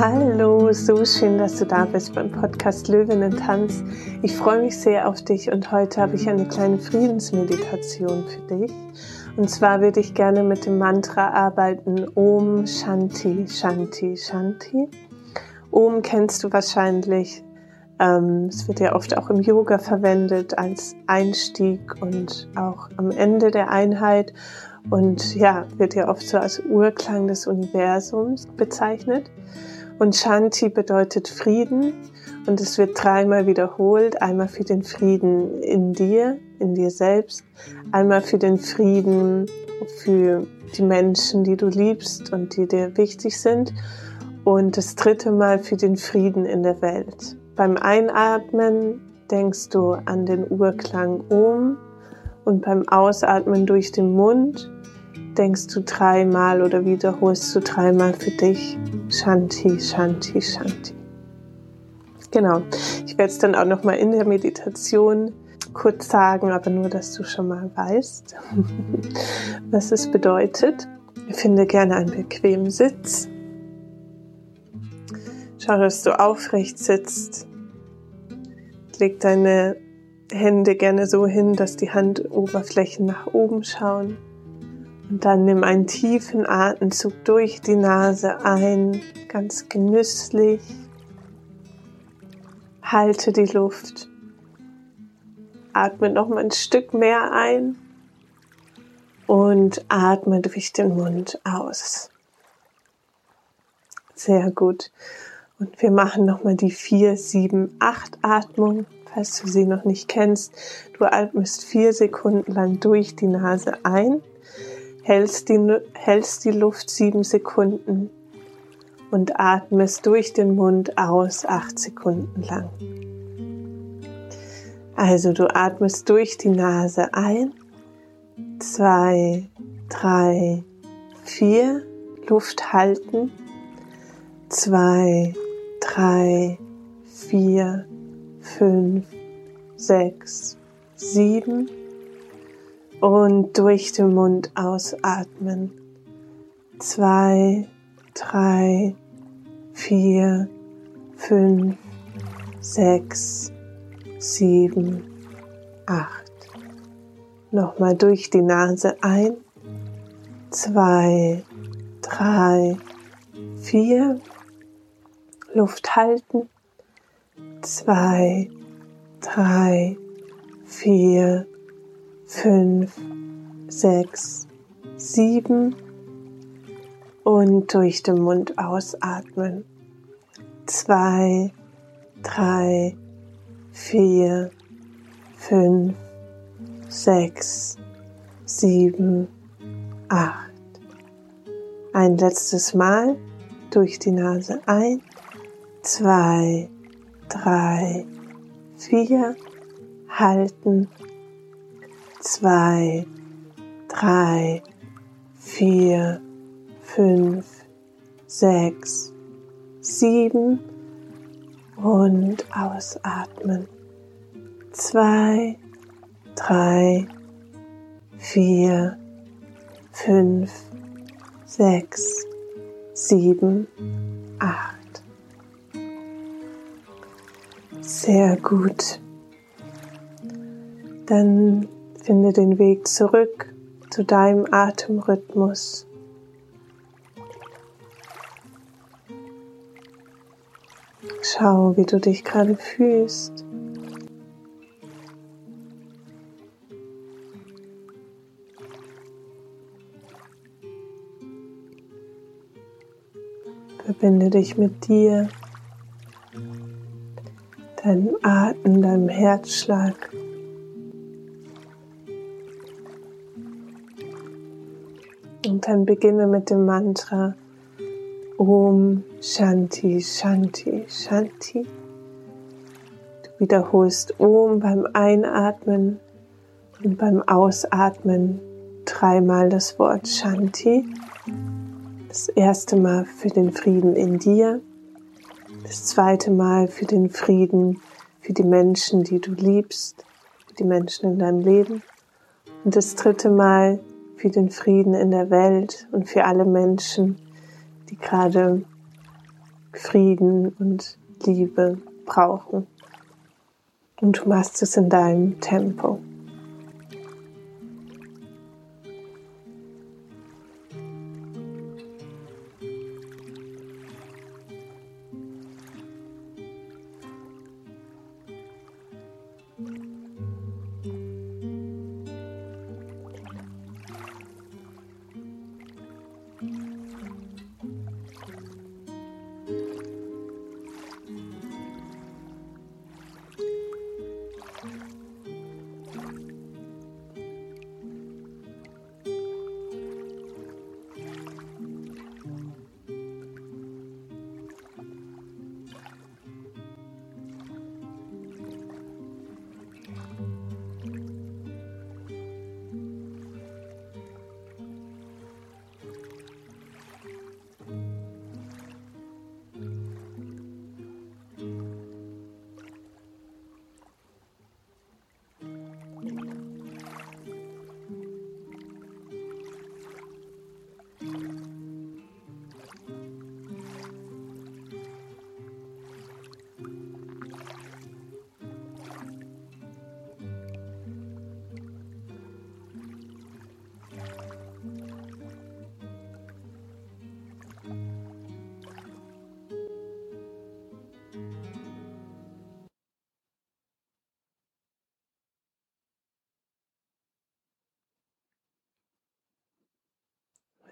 Hallo, so schön, dass du da bist beim Podcast Löwen Tanz. Ich freue mich sehr auf dich und heute habe ich eine kleine Friedensmeditation für dich. Und zwar würde ich gerne mit dem Mantra arbeiten Om Shanti, Shanti, Shanti. Om kennst du wahrscheinlich. Ähm, es wird ja oft auch im Yoga verwendet als Einstieg und auch am Ende der Einheit und ja, wird ja oft so als Urklang des Universums bezeichnet. Und Shanti bedeutet Frieden und es wird dreimal wiederholt. Einmal für den Frieden in dir, in dir selbst. Einmal für den Frieden für die Menschen, die du liebst und die dir wichtig sind. Und das dritte Mal für den Frieden in der Welt. Beim Einatmen denkst du an den Urklang Om und beim Ausatmen durch den Mund denkst du dreimal oder wiederholst du dreimal für dich Shanti, Shanti, Shanti. Genau. Ich werde es dann auch noch mal in der Meditation kurz sagen, aber nur, dass du schon mal weißt, was es bedeutet. Finde gerne einen bequemen Sitz. Schau, dass du aufrecht sitzt. Leg deine Hände gerne so hin, dass die Handoberflächen nach oben schauen. Und dann nimm einen tiefen Atemzug durch die Nase ein, ganz genüsslich. Halte die Luft. Atme noch mal ein Stück mehr ein und atme durch den Mund aus. Sehr gut. Und wir machen noch mal die 4, 7, 8 Atmung, falls du sie noch nicht kennst. Du atmest vier Sekunden lang durch die Nase ein hältst die, hältst die Luft sieben Sekunden und atmest durch den Mund aus acht Sekunden lang. Also du atmest durch die Nase ein, zwei, drei, vier, Luft halten, zwei, drei, vier, fünf, sechs, sieben, und durch den Mund ausatmen. Zwei, drei, vier, fünf, sechs, sieben, acht. Nochmal durch die Nase ein. Zwei, drei, vier. Luft halten. Zwei, drei, vier, fünf, sechs, sieben und durch den Mund ausatmen. Zwei, drei, vier, fünf, sechs, sieben, acht. Ein letztes Mal durch die Nase ein, zwei, drei, vier, halten zwei, drei, vier, fünf, sechs, sieben und ausatmen. Zwei, drei, vier, fünf, sechs, sieben, acht. Sehr gut. Dann Finde den Weg zurück zu deinem Atemrhythmus. Schau, wie du dich gerade fühlst. Verbinde dich mit dir, deinem Atem, deinem Herzschlag. Und dann beginne mit dem Mantra Om Shanti Shanti Shanti. Du wiederholst Om beim Einatmen und beim Ausatmen dreimal das Wort Shanti. Das erste Mal für den Frieden in dir, das zweite Mal für den Frieden für die Menschen, die du liebst, für die Menschen in deinem Leben und das dritte Mal für den Frieden in der Welt und für alle Menschen, die gerade Frieden und Liebe brauchen. Und du machst es in deinem Tempo.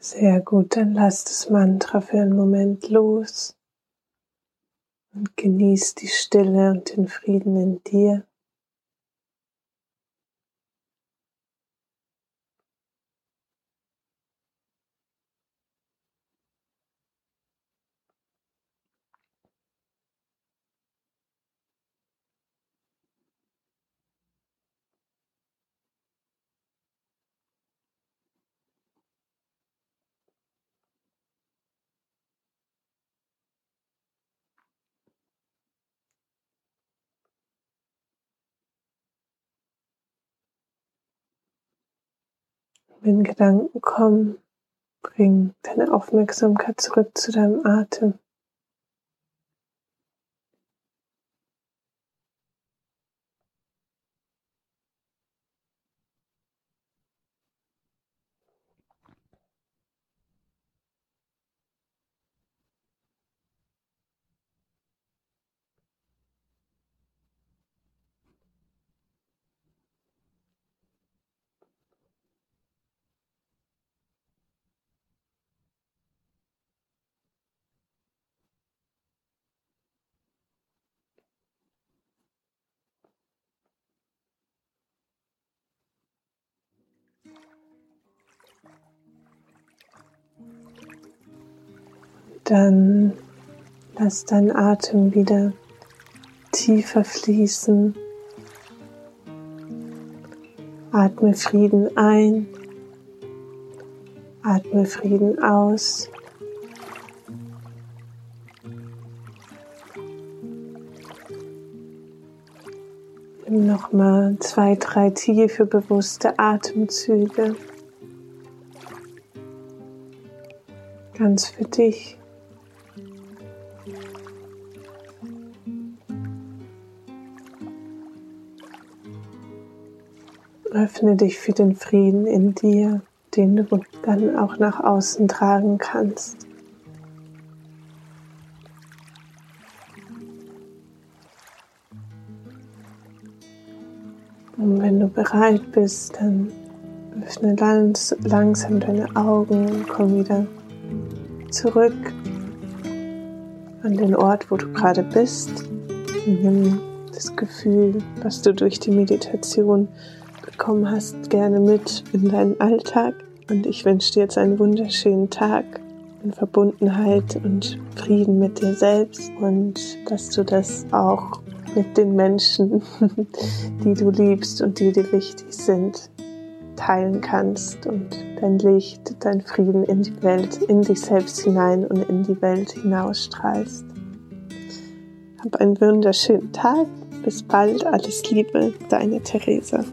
Sehr gut, dann lass das Mantra für einen Moment los und genieß die Stille und den Frieden in dir. Wenn Gedanken kommen, bring deine Aufmerksamkeit zurück zu deinem Atem. Dann lass deinen Atem wieder tiefer fließen. Atme Frieden ein, atme Frieden aus. Nimm nochmal zwei, drei tiefe, bewusste Atemzüge. Ganz für dich. Öffne dich für den Frieden in dir, den du dann auch nach außen tragen kannst. Und wenn du bereit bist, dann öffne ganz langsam deine Augen und komm wieder zurück an den Ort, wo du gerade bist. nimm das Gefühl, was du durch die Meditation bekommen hast, gerne mit in deinen Alltag. Und ich wünsche dir jetzt einen wunderschönen Tag in Verbundenheit und Frieden mit dir selbst und dass du das auch mit den Menschen, die du liebst und die dir wichtig sind, teilen kannst und dein Licht, dein Frieden in die Welt, in dich selbst hinein und in die Welt hinausstrahlst. Hab einen wunderschönen Tag. Bis bald. Alles Liebe, deine Theresa.